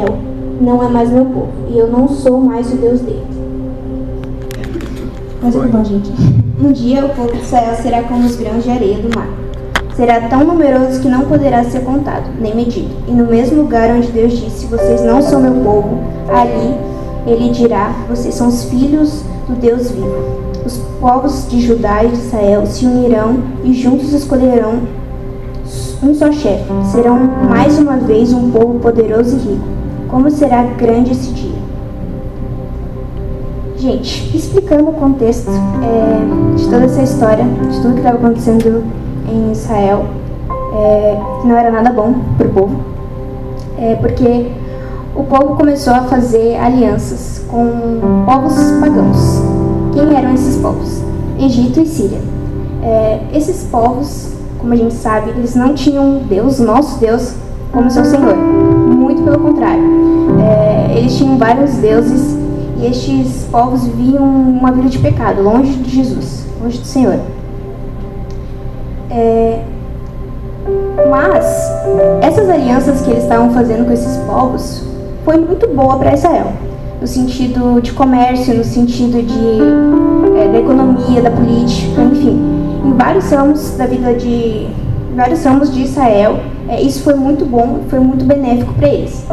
Israel não é mais meu povo, e eu não sou mais o Deus dele. Mas é bom, gente. Um dia o povo de Israel será como os grãos de areia do mar. Será tão numeroso que não poderá ser contado, nem medido. E no mesmo lugar onde Deus disse: Vocês não são meu povo, ali ele dirá: Vocês são os filhos do Deus vivo. Os povos de Judá e de Israel se unirão e juntos escolherão um só chefe. Serão mais uma vez um povo poderoso e rico. Como será grande esse dia? Gente, explicando o contexto é, de toda essa história, de tudo que estava acontecendo em Israel, é, não era nada bom para o povo, é, porque o povo começou a fazer alianças com povos pagãos. Quem eram esses povos? Egito e Síria. É, esses povos, como a gente sabe, eles não tinham Deus, nosso Deus, como seu Senhor. Muito pelo contrário. É, eles tinham vários deuses e estes povos viviam uma vida de pecado, longe de Jesus, longe do Senhor. É, mas essas alianças que eles estavam fazendo com esses povos foi muito boa para Israel, no sentido de comércio, no sentido de, é, da economia, da política, enfim, em vários ramos da vida de vários ramos de Israel, é, isso foi muito bom, foi muito benéfico para eles.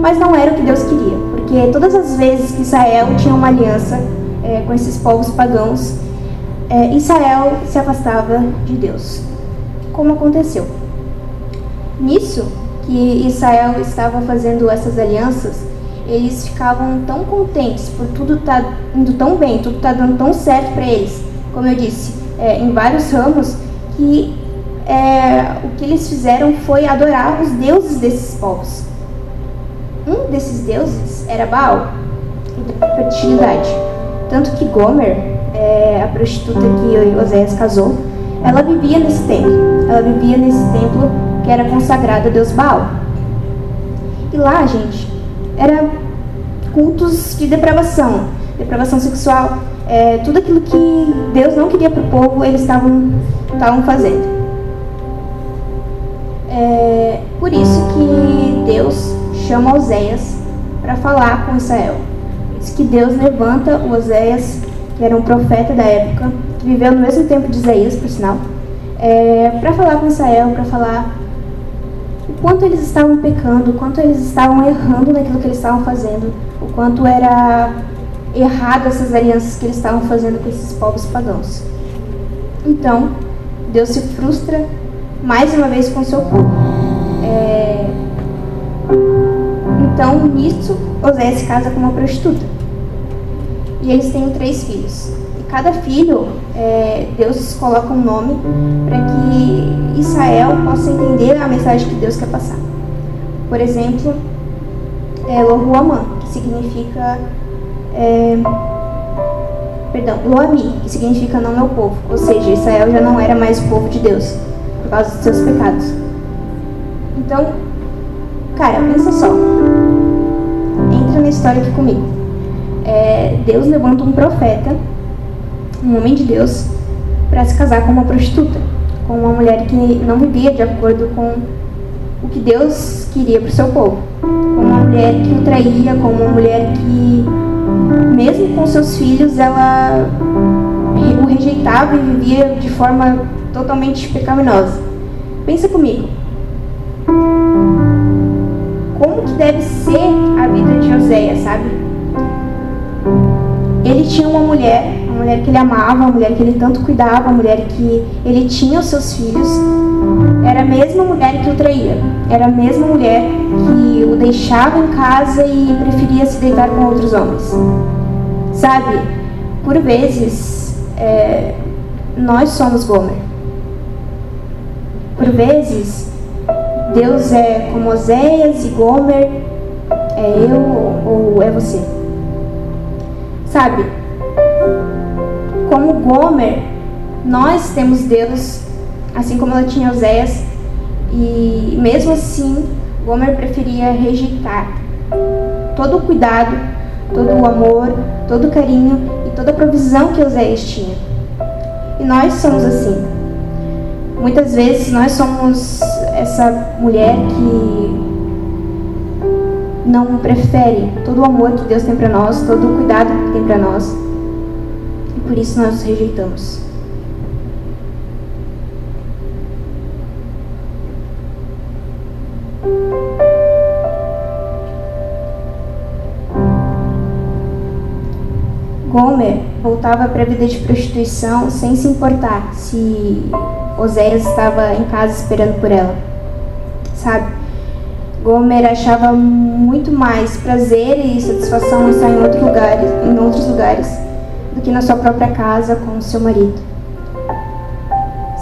Mas não era o que Deus queria, porque todas as vezes que Israel tinha uma aliança é, com esses povos pagãos, é, Israel se afastava de Deus. Como aconteceu? Nisso, que Israel estava fazendo essas alianças, eles ficavam tão contentes por tudo tá indo tão bem, tudo está dando tão certo para eles, como eu disse, é, em vários ramos, que é, o que eles fizeram foi adorar os deuses desses povos. Um desses deuses era Baal, a fertilidade. Tanto que Gomer, é, a prostituta que Oséias casou, ela vivia nesse templo. Ela vivia nesse templo que era consagrado a Deus Baal. E lá, gente, era cultos de depravação, depravação sexual, é, tudo aquilo que Deus não queria para o povo, eles estavam fazendo. É, por isso que Deus chama Oséias para falar com Israel. Diz que Deus levanta Oséias, que era um profeta da época, que viveu no mesmo tempo de Isaías, por sinal, é, para falar com Israel, para falar o quanto eles estavam pecando, o quanto eles estavam errando naquilo que eles estavam fazendo, o quanto era errado essas alianças que eles estavam fazendo com esses povos pagãos. Então, Deus se frustra mais uma vez com seu povo. Então, nisso, Osé se casa com uma prostituta. E eles têm três filhos. E cada filho, é, Deus coloca um nome para que Israel possa entender a mensagem que Deus quer passar. Por exemplo, é Lohuamã, que significa. É, perdão, Loami, que significa não meu povo. Ou seja, Israel já não era mais o povo de Deus, por causa dos seus pecados. Então, cara, pensa só. Entra na história aqui comigo. É, Deus levanta um profeta, um homem de Deus, para se casar com uma prostituta, com uma mulher que não vivia de acordo com o que Deus queria para o seu povo, com uma mulher que o traía, com uma mulher que, mesmo com seus filhos, ela o rejeitava e vivia de forma totalmente pecaminosa. Pensa comigo. Deve ser a vida de Oséias, sabe? Ele tinha uma mulher, uma mulher que ele amava, uma mulher que ele tanto cuidava, uma mulher que ele tinha os seus filhos. Era a mesma mulher que o traía. Era a mesma mulher que o deixava em casa e preferia se deitar com outros homens. Sabe? Por vezes, é, nós somos Gomer. Por vezes, Deus é como Oséias e Gomer, é eu ou é você. Sabe? Como Gomer, nós temos Deus, assim como ela tinha Oséias, e mesmo assim, Gomer preferia rejeitar todo o cuidado, todo o amor, todo o carinho e toda a provisão que Oséias tinha. E nós somos assim. Muitas vezes nós somos essa mulher que não preferem todo o amor que Deus tem para nós, todo o cuidado que tem para nós. E por isso nós os rejeitamos. Gomer voltava para a vida de prostituição sem se importar se Oséias estava em casa esperando por ela. Sabe? Gomer achava muito mais prazer e satisfação estar em outros lugares, em outros lugares do que na sua própria casa com seu marido.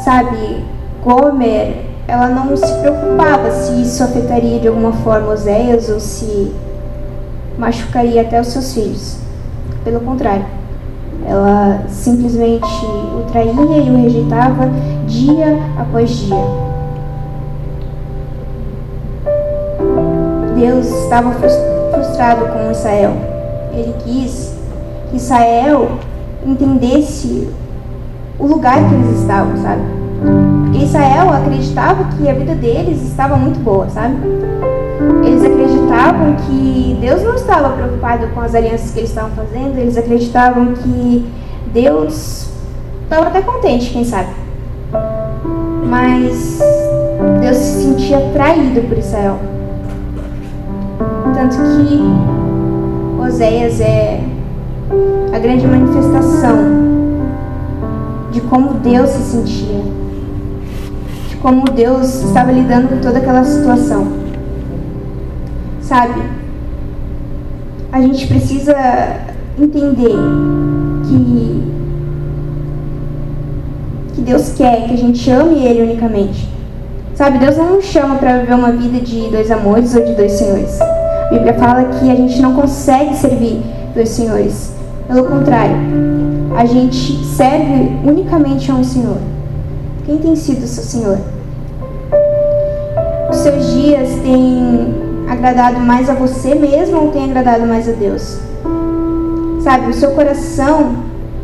Sabe, Gomer, ela não se preocupava se isso afetaria de alguma forma Oséias ou se machucaria até os seus filhos. Pelo contrário, ela simplesmente o traía e o rejeitava dia após dia. Deus estava frustrado com Israel. Ele quis que Israel entendesse o lugar que eles estavam, sabe? Porque Israel acreditava que a vida deles estava muito boa, sabe? Eles acreditavam que Deus não estava preocupado com as alianças que eles estavam fazendo, eles acreditavam que Deus estava até contente, quem sabe. Mas Deus se sentia traído por Israel. Tanto que Oséias é a grande manifestação de como Deus se sentia, de como Deus estava lidando com toda aquela situação. Sabe? A gente precisa entender que que Deus quer que a gente ame Ele unicamente. Sabe, Deus não nos chama para viver uma vida de dois amores ou de dois senhores. A Bíblia fala que a gente não consegue servir dois senhores. Pelo contrário, a gente serve unicamente a um Senhor. Quem tem sido o seu Senhor? Os seus dias têm agradado mais a você mesmo ou tem agradado mais a Deus? Sabe, o seu coração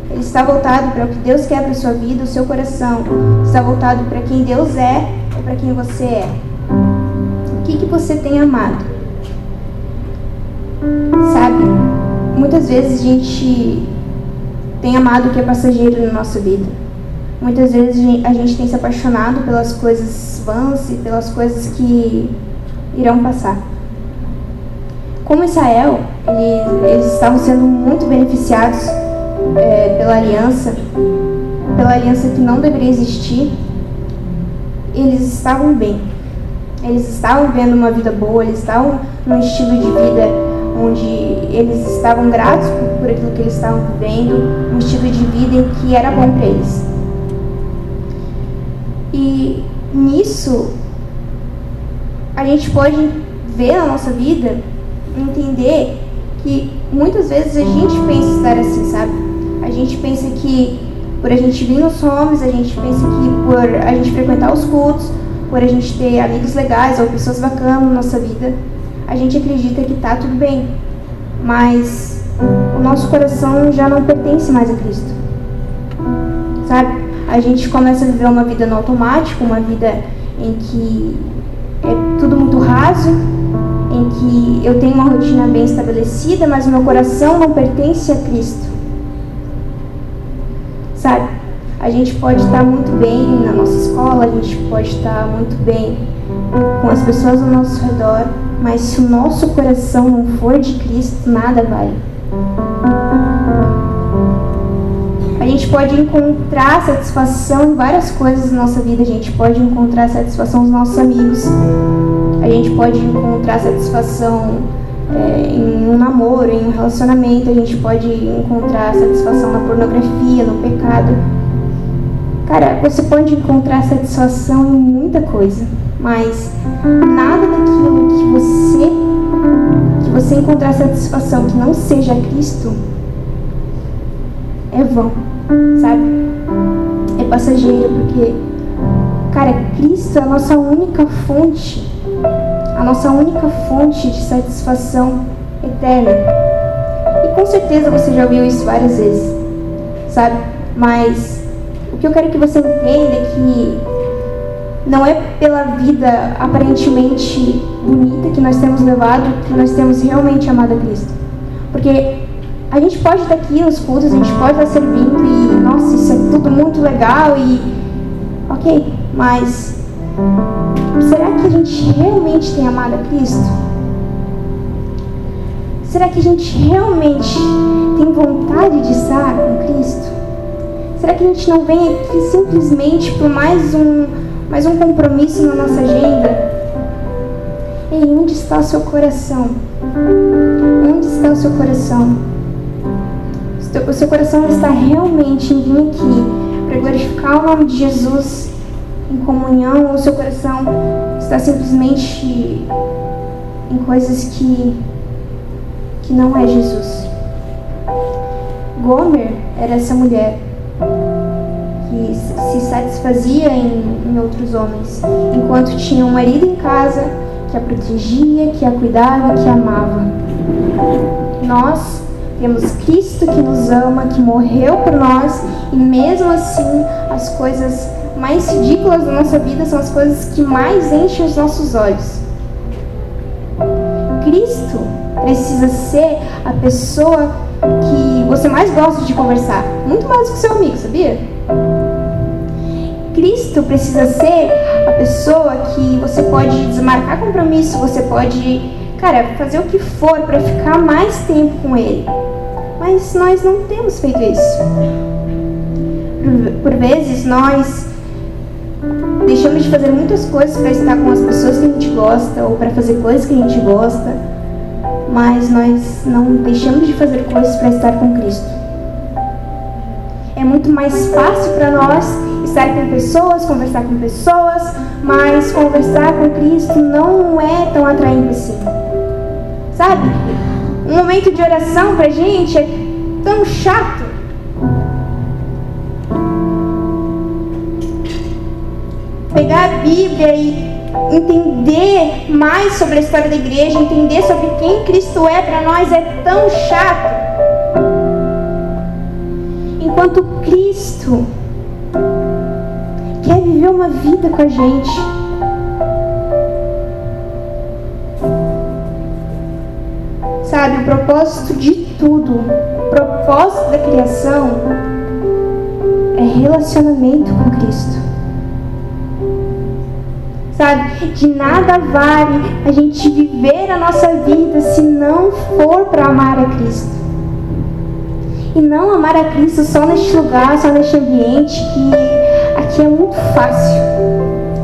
ele está voltado para o que Deus quer para sua vida, o seu coração está voltado para quem Deus é ou para quem você é. O que, que você tem amado? Sabe, muitas vezes a gente tem amado o que é passageiro na nossa vida. Muitas vezes a gente tem se apaixonado pelas coisas vãs e pelas coisas que irão passar. Como Israel, eles, estavam sendo muito beneficiados é, pela aliança, pela aliança que não deveria existir, eles estavam bem. Eles estavam vivendo uma vida boa, eles estavam num estilo de vida onde eles estavam gratos por, por aquilo que eles estavam vivendo, um estilo de vida em que era bom para eles. E nisso, a gente pode ver na nossa vida entender que muitas vezes a gente pensa estar assim, sabe? A gente pensa que por a gente vir nos homens, a gente pensa que por a gente frequentar os cultos, por a gente ter amigos legais ou pessoas bacanas na nossa vida, a gente acredita que tá tudo bem. Mas o nosso coração já não pertence mais a Cristo. Sabe? A gente começa a viver uma vida no automático, uma vida em que é tudo muito raso, em que eu tenho uma rotina bem estabelecida, mas o meu coração não pertence a Cristo. Sabe? A gente pode estar muito bem na nossa escola, a gente pode estar muito bem com as pessoas ao nosso redor, mas se o nosso coração não for de Cristo, nada vale. A gente pode encontrar satisfação em várias coisas na nossa vida. A gente pode encontrar satisfação nos nossos amigos. A gente pode encontrar satisfação é, em um namoro, em um relacionamento. A gente pode encontrar satisfação na pornografia, no pecado. Cara, você pode encontrar satisfação em muita coisa, mas nada daquilo que você que você encontrar satisfação que não seja Cristo é vão sabe? É passageiro, porque, cara, Cristo é a nossa única fonte, a nossa única fonte de satisfação eterna. E com certeza você já ouviu isso várias vezes, sabe? Mas o que eu quero que você entenda é que não é pela vida aparentemente bonita que nós temos levado, que nós temos realmente amado a Cristo. Porque a gente pode estar aqui nos cultos, a gente pode estar servindo e, nossa, isso é tudo muito legal e. Ok, mas. Será que a gente realmente tem amado a Cristo? Será que a gente realmente tem vontade de estar com Cristo? Será que a gente não vem aqui simplesmente por mais um, mais um compromisso na nossa agenda? Ei, onde está o seu coração? Onde está o seu coração? O seu coração está realmente em vir aqui para glorificar o nome de Jesus em comunhão ou o seu coração está simplesmente em coisas que que não é Jesus. Gomer era essa mulher se satisfazia em, em outros homens, enquanto tinha um marido em casa que a protegia, que a cuidava, que a amava. Nós temos Cristo que nos ama, que morreu por nós, e mesmo assim as coisas mais ridículas da nossa vida são as coisas que mais enchem os nossos olhos. Cristo precisa ser a pessoa que você mais gosta de conversar, muito mais que o seu amigo, sabia? Cristo precisa ser a pessoa que você pode desmarcar compromisso, você pode, cara, fazer o que for para ficar mais tempo com Ele. Mas nós não temos feito isso. Por, vezes nós deixamos de fazer muitas coisas para estar com as pessoas que a gente gosta ou para fazer coisas que a gente gosta mas nós não deixamos de fazer coisas para estar com Cristo. É muito mais fácil para nós estar com pessoas, conversar com pessoas, mas conversar com Cristo não é tão atraente assim. Sabe? Um momento de oração para gente é tão chato. Pegar a Bíblia e entender mais sobre a história da igreja, entender sobre quem Cristo é para nós é tão chato. Enquanto Cristo quer viver uma vida com a gente. Sabe, o propósito de tudo, o propósito da criação é relacionamento com Cristo sabe? De nada vale a gente viver a nossa vida se não for para amar a Cristo. E não amar a Cristo só neste lugar, só neste ambiente, que aqui é muito fácil.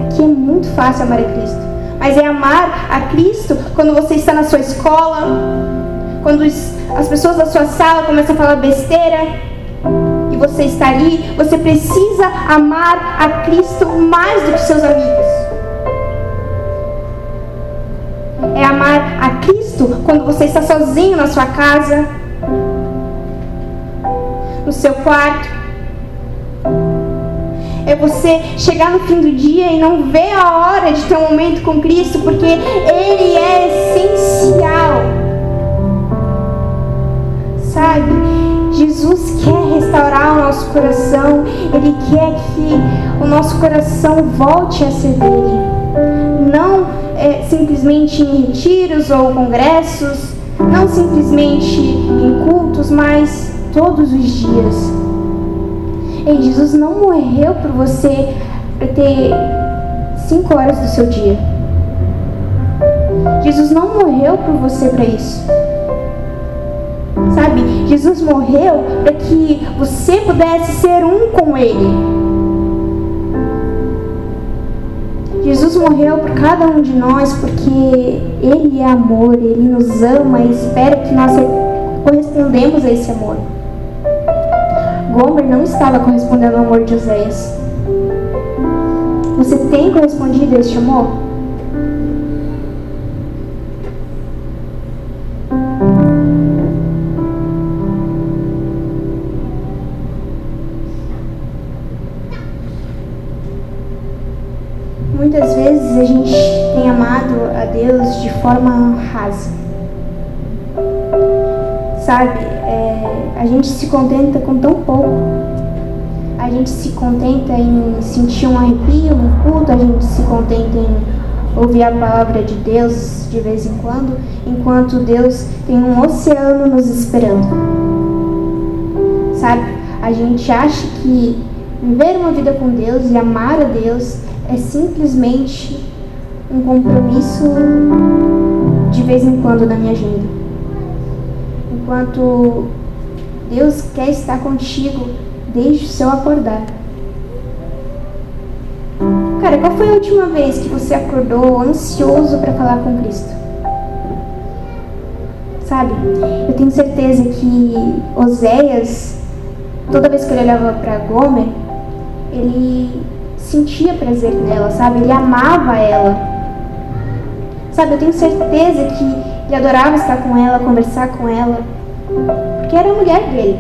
Aqui é muito fácil amar a Cristo. Mas é amar a Cristo quando você está na sua escola, quando as pessoas da sua sala começam a falar besteira, e você está ali, você precisa amar a Cristo mais do que seus amigos. é amar a Cristo quando você está sozinho na sua casa, no seu quarto. É você chegar no fim do dia e não ver a hora de ter um momento com Cristo, porque Ele é essencial. Sabe? Jesus quer restaurar o nosso coração, Ele quer que o nosso coração volte a ser dele. Não é, simplesmente em retiros ou congressos, não simplesmente em cultos, mas todos os dias. E Jesus não morreu por você ter cinco horas do seu dia. Jesus não morreu por você para isso. Sabe, Jesus morreu para que você pudesse ser um com Ele. Jesus morreu por cada um de nós porque Ele é amor, Ele nos ama e espera que nós correspondemos a esse amor. Gomer não estava correspondendo ao amor de Oséias. Você tem correspondido a este amor? muitas vezes a gente tem amado a Deus de forma rasa. Sabe, é, a gente se contenta com tão pouco. A gente se contenta em sentir um arrepio no culto, a gente se contenta em ouvir a palavra de Deus de vez em quando, enquanto Deus tem um oceano nos esperando. Sabe? A gente acha que viver uma vida com Deus e amar a Deus é simplesmente um compromisso de vez em quando na minha agenda. Enquanto Deus quer estar contigo desde o seu acordar. Cara, qual foi a última vez que você acordou ansioso para falar com Cristo? Sabe? Eu tenho certeza que Oséias, toda vez que ele olhava para Gomer, ele sentia prazer nela, sabe? Ele amava ela. Sabe, eu tenho certeza que ele adorava estar com ela, conversar com ela, porque era a mulher dele.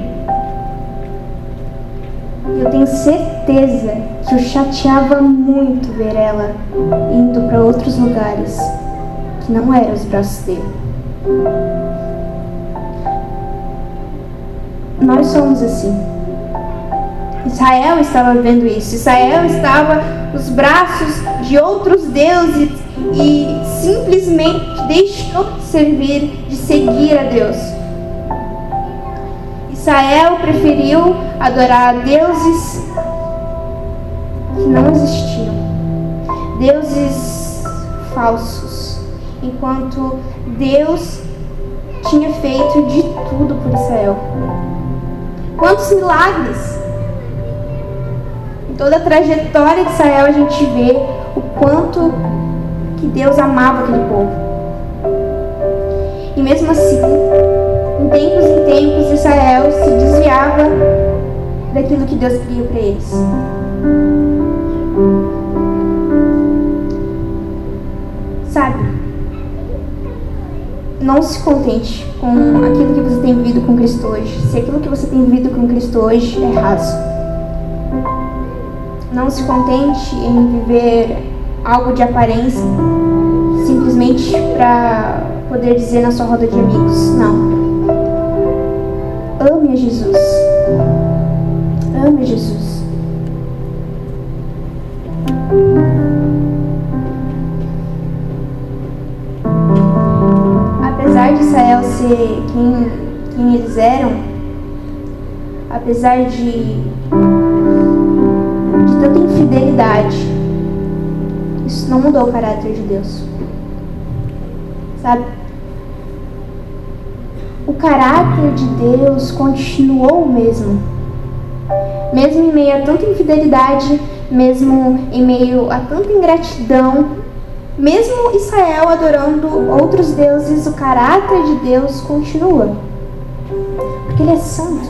Eu tenho certeza que o chateava muito ver ela indo para outros lugares que não eram os braços dele. Nós somos assim. Israel estava vendo isso. Israel estava nos braços de outros deuses e simplesmente deixou de servir, de seguir a Deus. Israel preferiu adorar deuses que não existiam, deuses falsos, enquanto Deus tinha feito de tudo por Israel. Quantos milagres! Em toda a trajetória de Israel a gente vê o quanto que Deus amava aquele povo. E mesmo assim, tempos em tempos, Israel se desviava daquilo que Deus queria para eles. Sabe? Não se contente com aquilo que você tem vivido com Cristo hoje. Se aquilo que você tem vivido com Cristo hoje é raso. Não se contente em viver algo de aparência simplesmente para poder dizer na sua roda de amigos. Não. Jesus. Ame Jesus. Apesar de Israel ser quem, quem eles eram, apesar de, de tanta infidelidade, isso não mudou o caráter de Deus. Sabe? Caráter de Deus continuou o mesmo. Mesmo em meio a tanta infidelidade, mesmo em meio a tanta ingratidão, mesmo Israel adorando outros deuses, o caráter de Deus continua. Porque Ele é santo.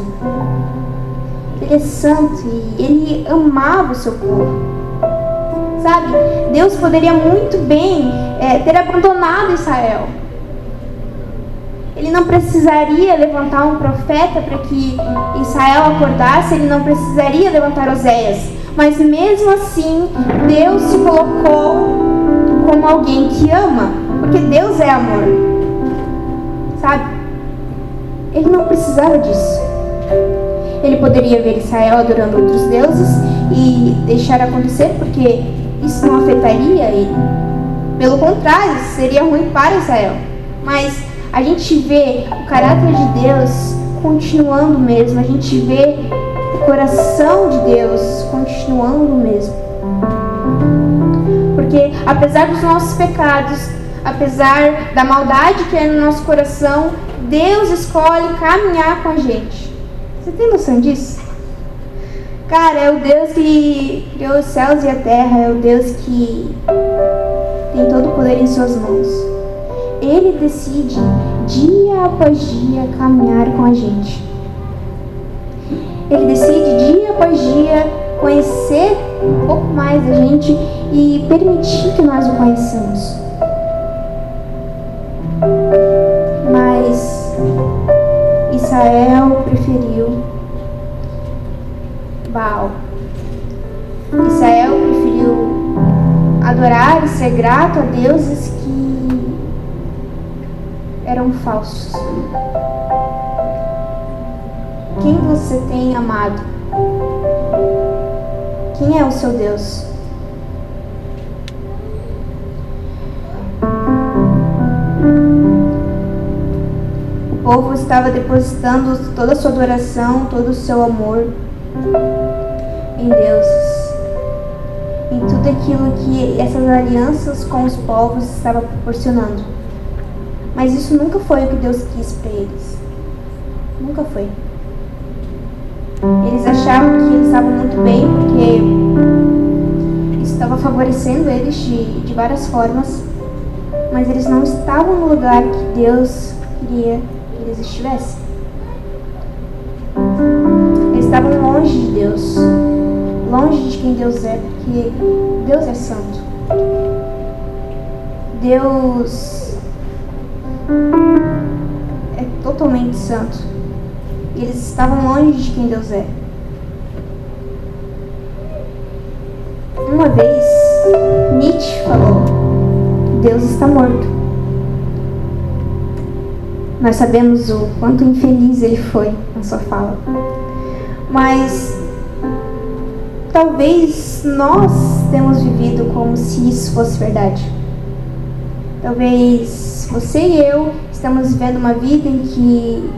Ele é santo e Ele amava o seu povo sabe? Deus poderia muito bem é, ter abandonado Israel. Ele não precisaria levantar um profeta para que Israel acordasse, ele não precisaria levantar Oséias. Mas mesmo assim, Deus se colocou como alguém que ama, porque Deus é amor. Sabe? Ele não precisava disso. Ele poderia ver Israel adorando outros deuses e deixar acontecer, porque isso não afetaria ele. Pelo contrário, seria ruim para Israel. Mas a gente vê o caráter de Deus continuando mesmo, a gente vê o coração de Deus continuando mesmo. Porque apesar dos nossos pecados, apesar da maldade que é no nosso coração, Deus escolhe caminhar com a gente. Você tem noção disso? Cara, é o Deus que criou os céus e a terra, é o Deus que tem todo o poder em suas mãos. Ele decide dia após dia caminhar com a gente. Ele decide dia após dia conhecer um pouco mais da gente e permitir que nós o conheçamos. Mas Israel preferiu Baal. Israel preferiu adorar e ser grato a deuses que eram falsos. Quem você tem amado? Quem é o seu Deus? O povo estava depositando toda a sua adoração, todo o seu amor em Deus em tudo aquilo que essas alianças com os povos estavam proporcionando. Mas isso nunca foi o que Deus quis para eles. Nunca foi. Eles achavam que eles estavam muito bem porque isso estava favorecendo eles de, de várias formas, mas eles não estavam no lugar que Deus queria que eles estivessem. Eles estavam longe de Deus, longe de quem Deus é, porque Deus é santo. Deus é totalmente santo. E eles estavam longe de quem Deus é. Uma vez, Nietzsche falou: Deus está morto. Nós sabemos o quanto infeliz ele foi na sua fala. Mas talvez nós temos vivido como se isso fosse verdade. Talvez você e eu estamos vivendo uma vida em que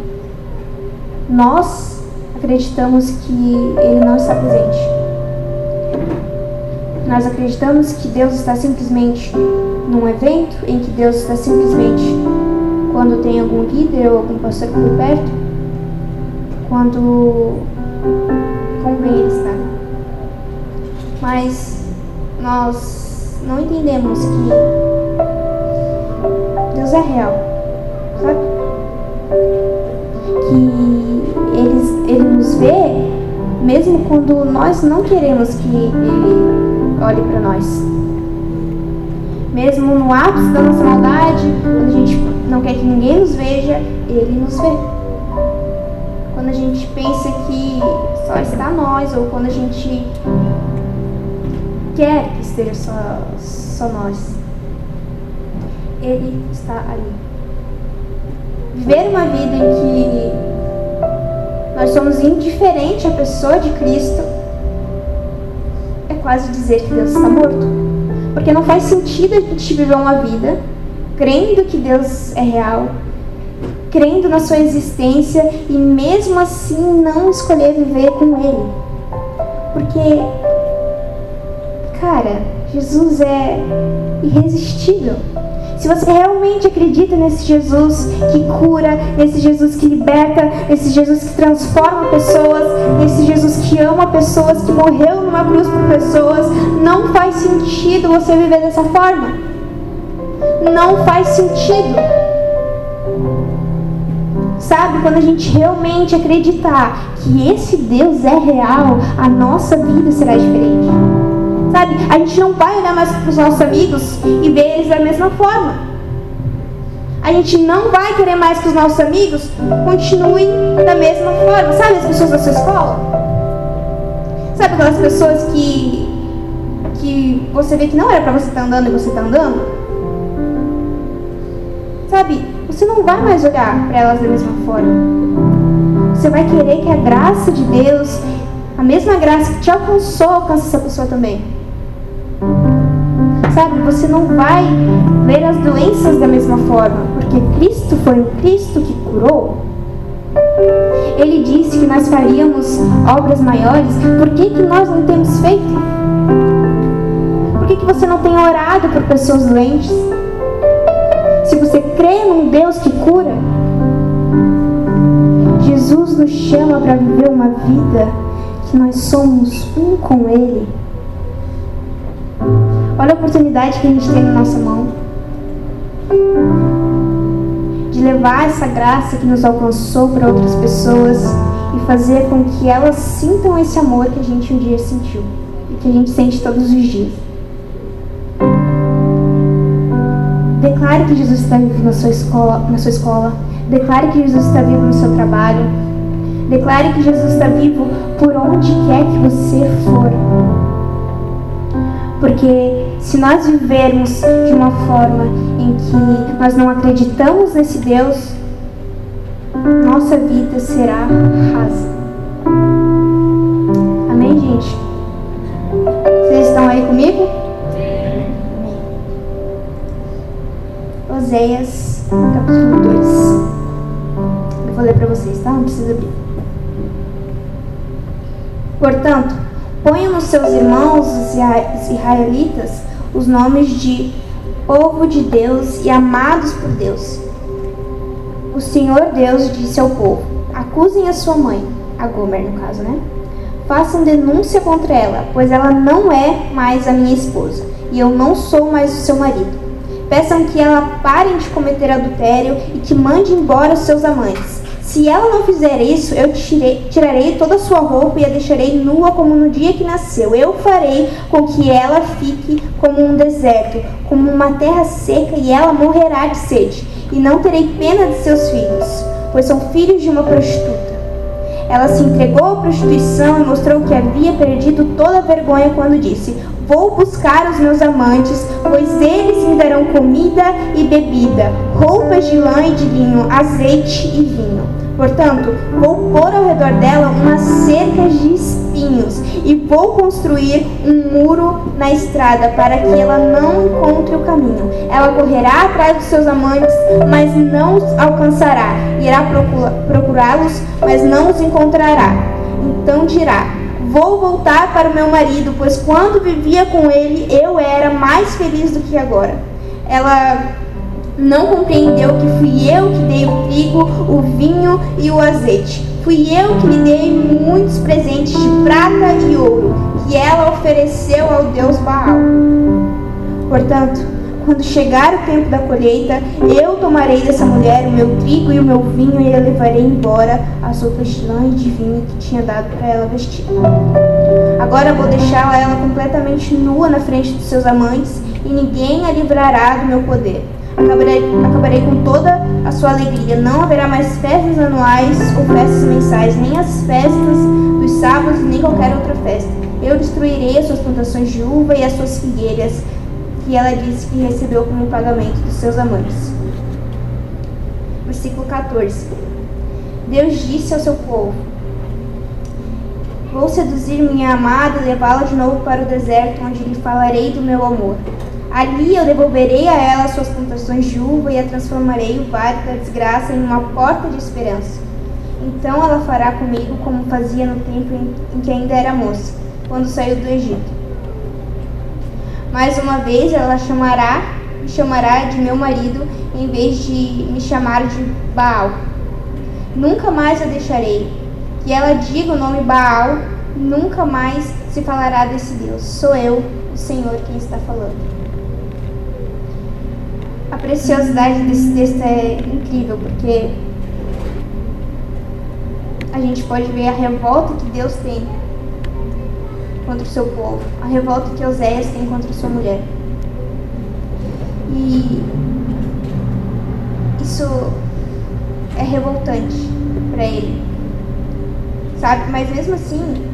nós acreditamos que Ele não está presente. Nós acreditamos que Deus está simplesmente num evento, em que Deus está simplesmente quando tem algum líder ou algum pastor por perto, quando convém Ele estar. Mas nós não entendemos que Deus é real, sabe? Que eles, ele nos vê mesmo quando nós não queremos que ele olhe para nós. Mesmo no ápice da nossa maldade, quando a gente não quer que ninguém nos veja, ele nos vê. Quando a gente pensa que só está nós, ou quando a gente quer que esteja só, só nós, ele está ali. Viver uma vida em que nós somos indiferentes à pessoa de Cristo, é quase dizer que Deus está morto. Porque não faz sentido a gente viver uma vida crendo que Deus é real, crendo na sua existência e mesmo assim não escolher viver com Ele. Porque, cara, Jesus é irresistível. Se você realmente acredita nesse Jesus que cura, nesse Jesus que liberta, nesse Jesus que transforma pessoas, nesse Jesus que ama pessoas, que morreu numa cruz por pessoas, não faz sentido você viver dessa forma. Não faz sentido. Sabe, quando a gente realmente acreditar que esse Deus é real, a nossa vida será diferente. Sabe? A gente não vai olhar mais para os nossos amigos e ver eles da mesma forma. A gente não vai querer mais que os nossos amigos continuem da mesma forma. Sabe as pessoas da sua escola? Sabe aquelas pessoas que que você vê que não era para você estar tá andando e você está andando? Sabe? Você não vai mais olhar para elas da mesma forma. Você vai querer que a graça de Deus, a mesma graça que te alcançou, alcance essa pessoa também. Sabe, você não vai ver as doenças da mesma forma, porque Cristo foi o Cristo que curou. Ele disse que nós faríamos obras maiores, por que, que nós não temos feito? Por que, que você não tem orado por pessoas doentes? Se você crê num Deus que cura, Jesus nos chama para viver uma vida que nós somos um com Ele. Olha a oportunidade que a gente tem na nossa mão de levar essa graça que nos alcançou para outras pessoas e fazer com que elas sintam esse amor que a gente um dia sentiu e que a gente sente todos os dias. Declare que Jesus está vivo na sua escola, na sua escola. Declare que Jesus está vivo no seu trabalho. Declare que Jesus está vivo por onde quer que você for. Porque se nós vivermos de uma forma em que nós não acreditamos nesse Deus, nossa vida será rasa. Amém, gente? Vocês estão aí comigo? Amém. Oséias, capítulo 2. vou ler para vocês, tá? Não precisa abrir. Portanto, ponham nos seus irmãos os israelitas os nomes de povo de Deus e amados por Deus. O Senhor Deus disse ao povo: Acusem a sua mãe, a Gomer no caso, né? Façam denúncia contra ela, pois ela não é mais a minha esposa e eu não sou mais o seu marido. Peçam que ela pare de cometer adultério e que mande embora os seus amantes. Se ela não fizer isso, eu tirei, tirarei toda a sua roupa e a deixarei nua como no dia que nasceu. Eu farei com que ela fique como um deserto, como uma terra seca, e ela morrerá de sede. E não terei pena de seus filhos, pois são filhos de uma prostituta. Ela se entregou à prostituição e mostrou que havia perdido toda a vergonha quando disse: Vou buscar os meus amantes, pois eles me darão comida e bebida, roupas de lã e de linho, azeite e vinho. Portanto, vou pôr ao redor dela uma cerca de espinhos e vou construir um muro na estrada para que ela não encontre o caminho. Ela correrá atrás dos seus amantes, mas não os alcançará. Irá procurá-los, mas não os encontrará. Então dirá: Vou voltar para o meu marido, pois quando vivia com ele eu era mais feliz do que agora. Ela não compreendeu que fui eu que dei o trigo, o vinho e o azeite. Fui eu que lhe dei muitos presentes de prata e ouro, que ela ofereceu ao deus Baal. Portanto, quando chegar o tempo da colheita, eu tomarei dessa mulher o meu trigo e o meu vinho e a levarei embora as roupas de lã e de vinho que tinha dado para ela vestir. Agora vou deixá-la ela completamente nua na frente dos seus amantes e ninguém a livrará do meu poder acabarei, acabarei com toda a sua alegria. Não haverá mais festas anuais ou festas mensais, nem as festas dos sábados, nem qualquer outra festa. Eu destruirei as suas plantações de uva e as suas figueiras, que ela disse que recebeu como pagamento dos seus amantes. Versículo 14. Deus disse ao seu povo: Vou seduzir minha amada e levá-la de novo para o deserto, onde lhe falarei do meu amor. Ali eu devolverei a ela suas plantações de uva e a transformarei o vale da desgraça em uma porta de esperança. Então ela fará comigo como fazia no tempo em que ainda era moça, quando saiu do Egito. Mais uma vez ela chamará, me chamará de meu marido em vez de me chamar de Baal. Nunca mais a deixarei. Que ela diga o nome Baal, nunca mais se falará desse Deus. Sou eu, o Senhor, quem está falando a preciosidade desse texto é incrível, porque a gente pode ver a revolta que Deus tem contra o seu povo, a revolta que Oséias tem contra sua mulher. E isso é revoltante para ele, sabe? Mas mesmo assim,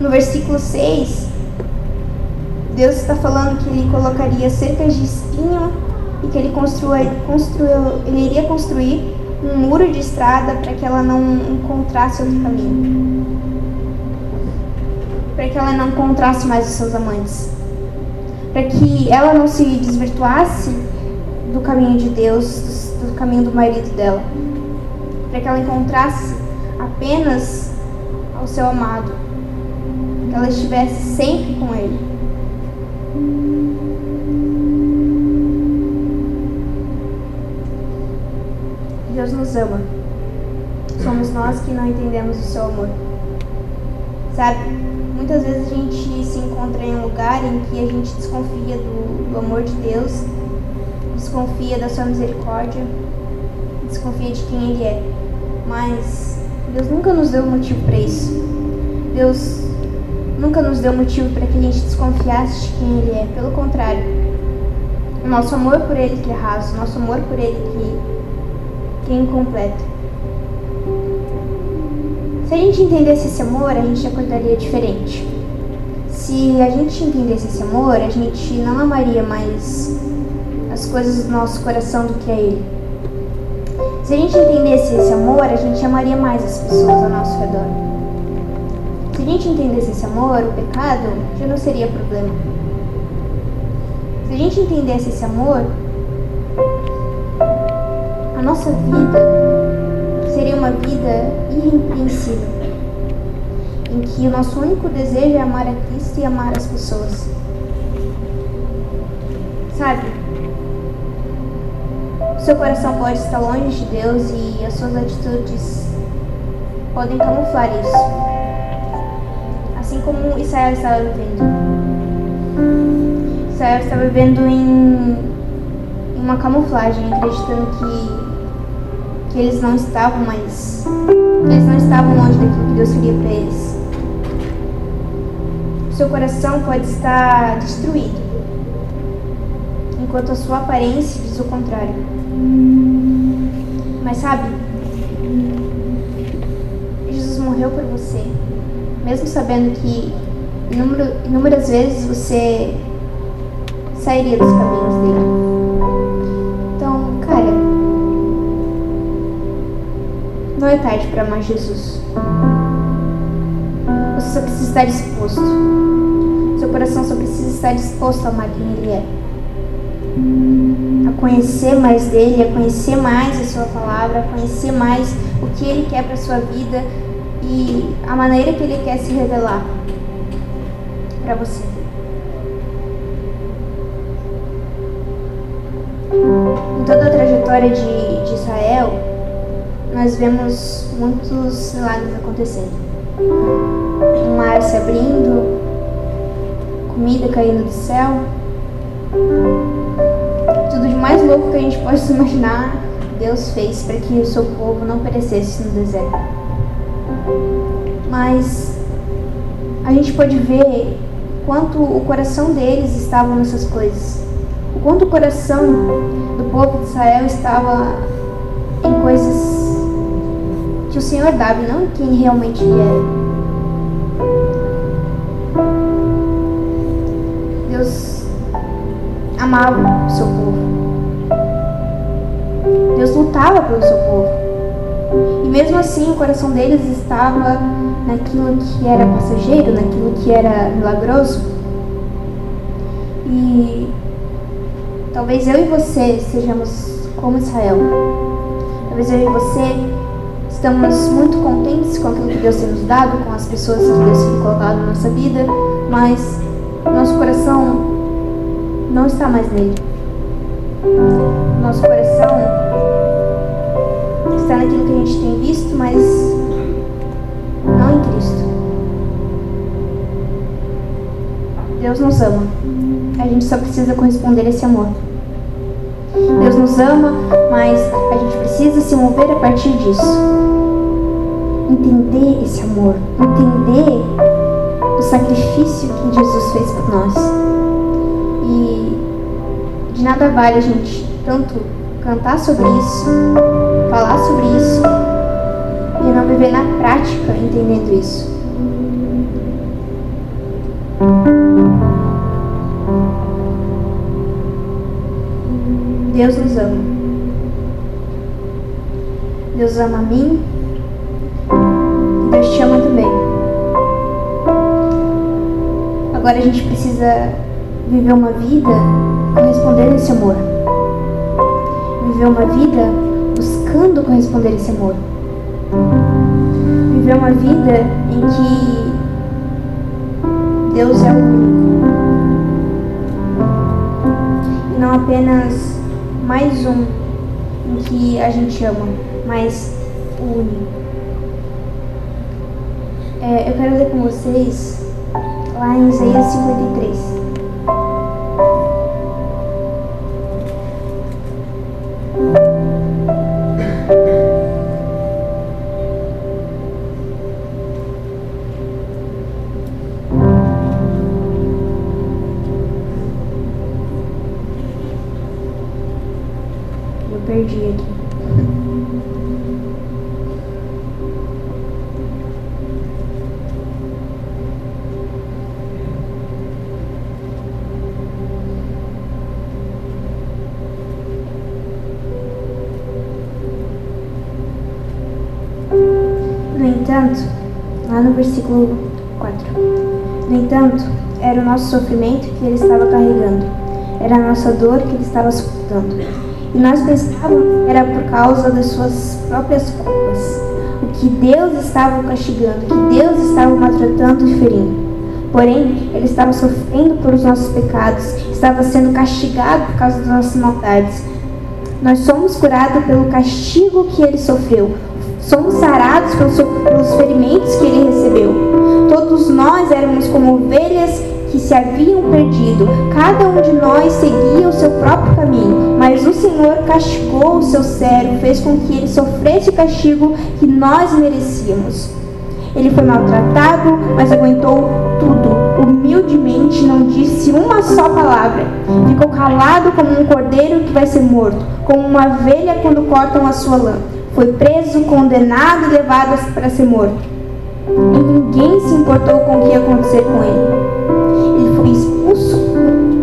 no versículo 6, Deus está falando que ele colocaria cercas de espinho e que ele, construiu, ele iria construir um muro de estrada para que ela não encontrasse outro caminho. Para que ela não encontrasse mais os seus amantes. Para que ela não se desvirtuasse do caminho de Deus, do caminho do marido dela. Para que ela encontrasse apenas ao seu amado. Que ela estivesse sempre com ele. Deus nos ama. Somos nós que não entendemos o seu amor. Sabe? Muitas vezes a gente se encontra em um lugar em que a gente desconfia do, do amor de Deus, desconfia da sua misericórdia, desconfia de quem Ele é. Mas Deus nunca nos deu motivo para isso. Deus nunca nos deu motivo para que a gente desconfiasse de quem Ele é. Pelo contrário, o nosso amor por Ele que é raso, o nosso amor por Ele que, é incompleto. Se a gente entendesse esse amor, a gente acordaria diferente. Se a gente entendesse esse amor, a gente não amaria mais as coisas do nosso coração do que a Ele. Se a gente entendesse esse amor, a gente amaria mais as pessoas ao nosso redor. Se a gente entendesse esse amor, o pecado já não seria problema. Se a gente entendesse esse amor, nossa vida teria uma vida irrepreensível, em que o nosso único desejo é amar a Cristo e amar as pessoas. Sabe? Seu coração pode estar longe de Deus e as suas atitudes podem camuflar isso. Assim como Israel estava vivendo. Israel estava vivendo em uma camuflagem, acreditando que que eles não estavam mais, eles não estavam longe daquilo que Deus queria para eles. Seu coração pode estar destruído, enquanto a sua aparência diz o contrário. Mas sabe, Jesus morreu por você, mesmo sabendo que inúmeras vezes você sairia dos caminhos dele. Não é tarde para amar Jesus. Você só precisa estar disposto. Seu coração só precisa estar disposto a amar quem Ele é. A conhecer mais dele, a conhecer mais a Sua palavra, a conhecer mais o que Ele quer para sua vida e a maneira que Ele quer se revelar para você. Em toda a trajetória de, de Israel, nós vemos muitos milagres acontecendo. O mar se abrindo, comida caindo do céu. Tudo de mais louco que a gente pode imaginar, Deus fez para que o seu povo não perecesse no deserto. Mas a gente pode ver quanto o coração deles estava nessas coisas. O quanto o coração do povo de Israel estava em coisas o Senhor e não quem realmente ele era. Deus amava o seu povo. Deus lutava pelo seu povo. E mesmo assim, o coração deles estava naquilo que era passageiro, naquilo que era milagroso. E talvez eu e você sejamos como Israel. Talvez eu e você Estamos muito contentes com aquilo que Deus tem nos dado, com as pessoas que Deus tem colocado na nossa vida, mas nosso coração não está mais nele. Nosso coração está naquilo que a gente tem visto, mas não em Cristo. Deus nos ama. A gente só precisa corresponder a esse amor. Nos ama, mas a gente precisa se mover a partir disso entender esse amor, entender o sacrifício que Jesus fez por nós. E de nada vale a gente tanto cantar sobre isso, falar sobre isso e não viver na prática entendendo isso. Deus nos ama. Deus ama a mim, Deus te ama também. Agora a gente precisa viver uma vida correspondendo a esse amor. Viver uma vida buscando corresponder a esse amor. Viver uma vida em que Deus é o único. E não apenas mais um em que a gente ama, mas único. É, eu quero ler com vocês lá em Isaías 53. Eu perdi aqui. entanto, lá no versículo 4, no entanto, era o nosso sofrimento que ele estava carregando, era a nossa dor que ele estava suportando. E nós pensávamos que era por causa das suas próprias culpas. O que Deus estava castigando, o que Deus estava maltratando e ferindo. Porém, ele estava sofrendo por os nossos pecados, estava sendo castigado por causa das nossas maldades. Nós somos curados pelo castigo que ele sofreu. Somos sarados pelos, ferimentos que ele recebeu. Todos nós éramos como ovelhas que se haviam perdido. Cada um de nós seguia o seu próprio caminho, mas o Senhor castigou o seu servo, fez com que ele sofresse o castigo que nós merecíamos. Ele foi maltratado, mas aguentou tudo. Humildemente não disse uma só palavra. Ficou calado como um cordeiro que vai ser morto, como uma ovelha quando cortam a sua lã. Foi preso, condenado e levado para ser morto. E ninguém se importou com o que ia acontecer com ele. Ele foi expulso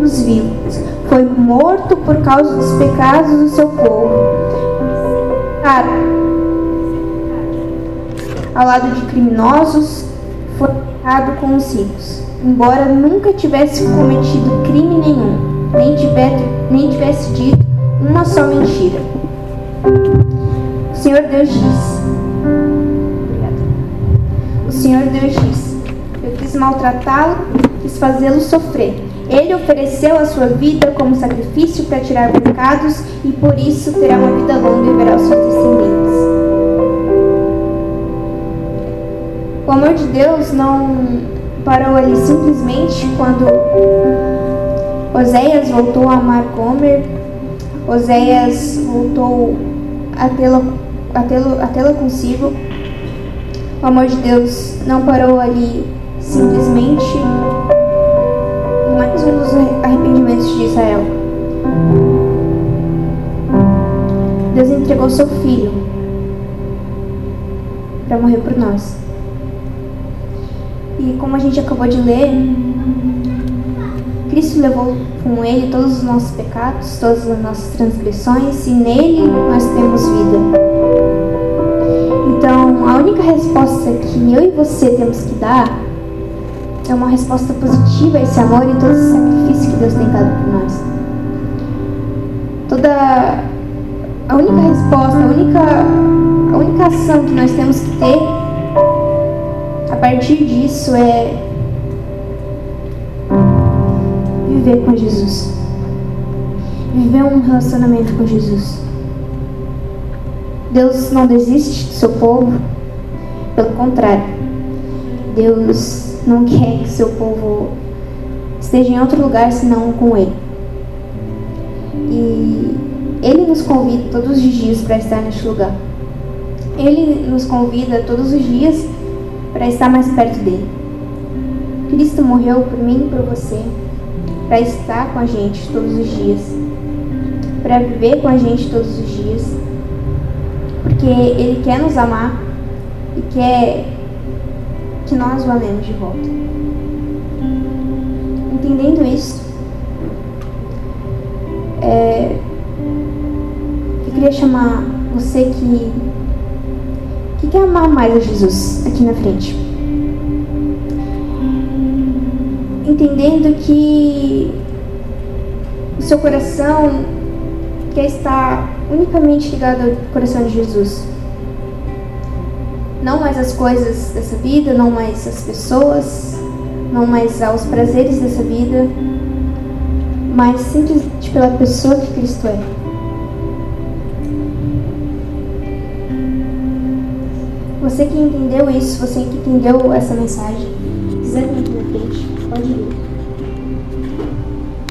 dos vivos. Foi morto por causa dos pecados do seu povo. Cara, ao lado de criminosos, foi errado com os ricos, embora nunca tivesse cometido crime nenhum, nem tivesse, nem tivesse dito uma só mentira. O Senhor Deus diz: O Senhor Deus diz: Eu quis maltratá-lo, quis fazê-lo sofrer. Ele ofereceu a sua vida como sacrifício para tirar pecados e por isso terá uma vida longa e verá os seus descendentes. O amor de Deus não parou ali simplesmente quando Oséias voltou a amar Gomer, Oséias voltou a tê-la a tê consigo. O amor de Deus não parou ali simplesmente arrependimentos de Israel. Deus entregou seu filho para morrer por nós. E como a gente acabou de ler, Cristo levou com ele todos os nossos pecados, todas as nossas transgressões, e nele nós temos vida. Então, a única resposta que eu e você temos que dar é uma resposta positiva a esse amor e todo esse sacrifício que Deus tem dado por nós. Toda a única resposta, a única, a única ação que nós temos que ter a partir disso é viver com Jesus. Viver um relacionamento com Jesus. Deus não desiste do seu povo, pelo contrário. Deus não quer que seu povo esteja em outro lugar senão com Ele. E Ele nos convida todos os dias para estar neste lugar. Ele nos convida todos os dias para estar mais perto dele. Cristo morreu por mim e por você, para estar com a gente todos os dias, para viver com a gente todos os dias, porque Ele quer nos amar e quer que nós o amemos de volta. Entendendo isso, é, eu queria chamar você que que quer amar mais a Jesus aqui na frente. Entendendo que o seu coração quer estar unicamente ligado ao coração de Jesus. Não mais às coisas dessa vida, não mais às pessoas, não mais aos prazeres dessa vida, mas simplesmente pela pessoa que Cristo é. Você que entendeu isso, você que entendeu essa mensagem,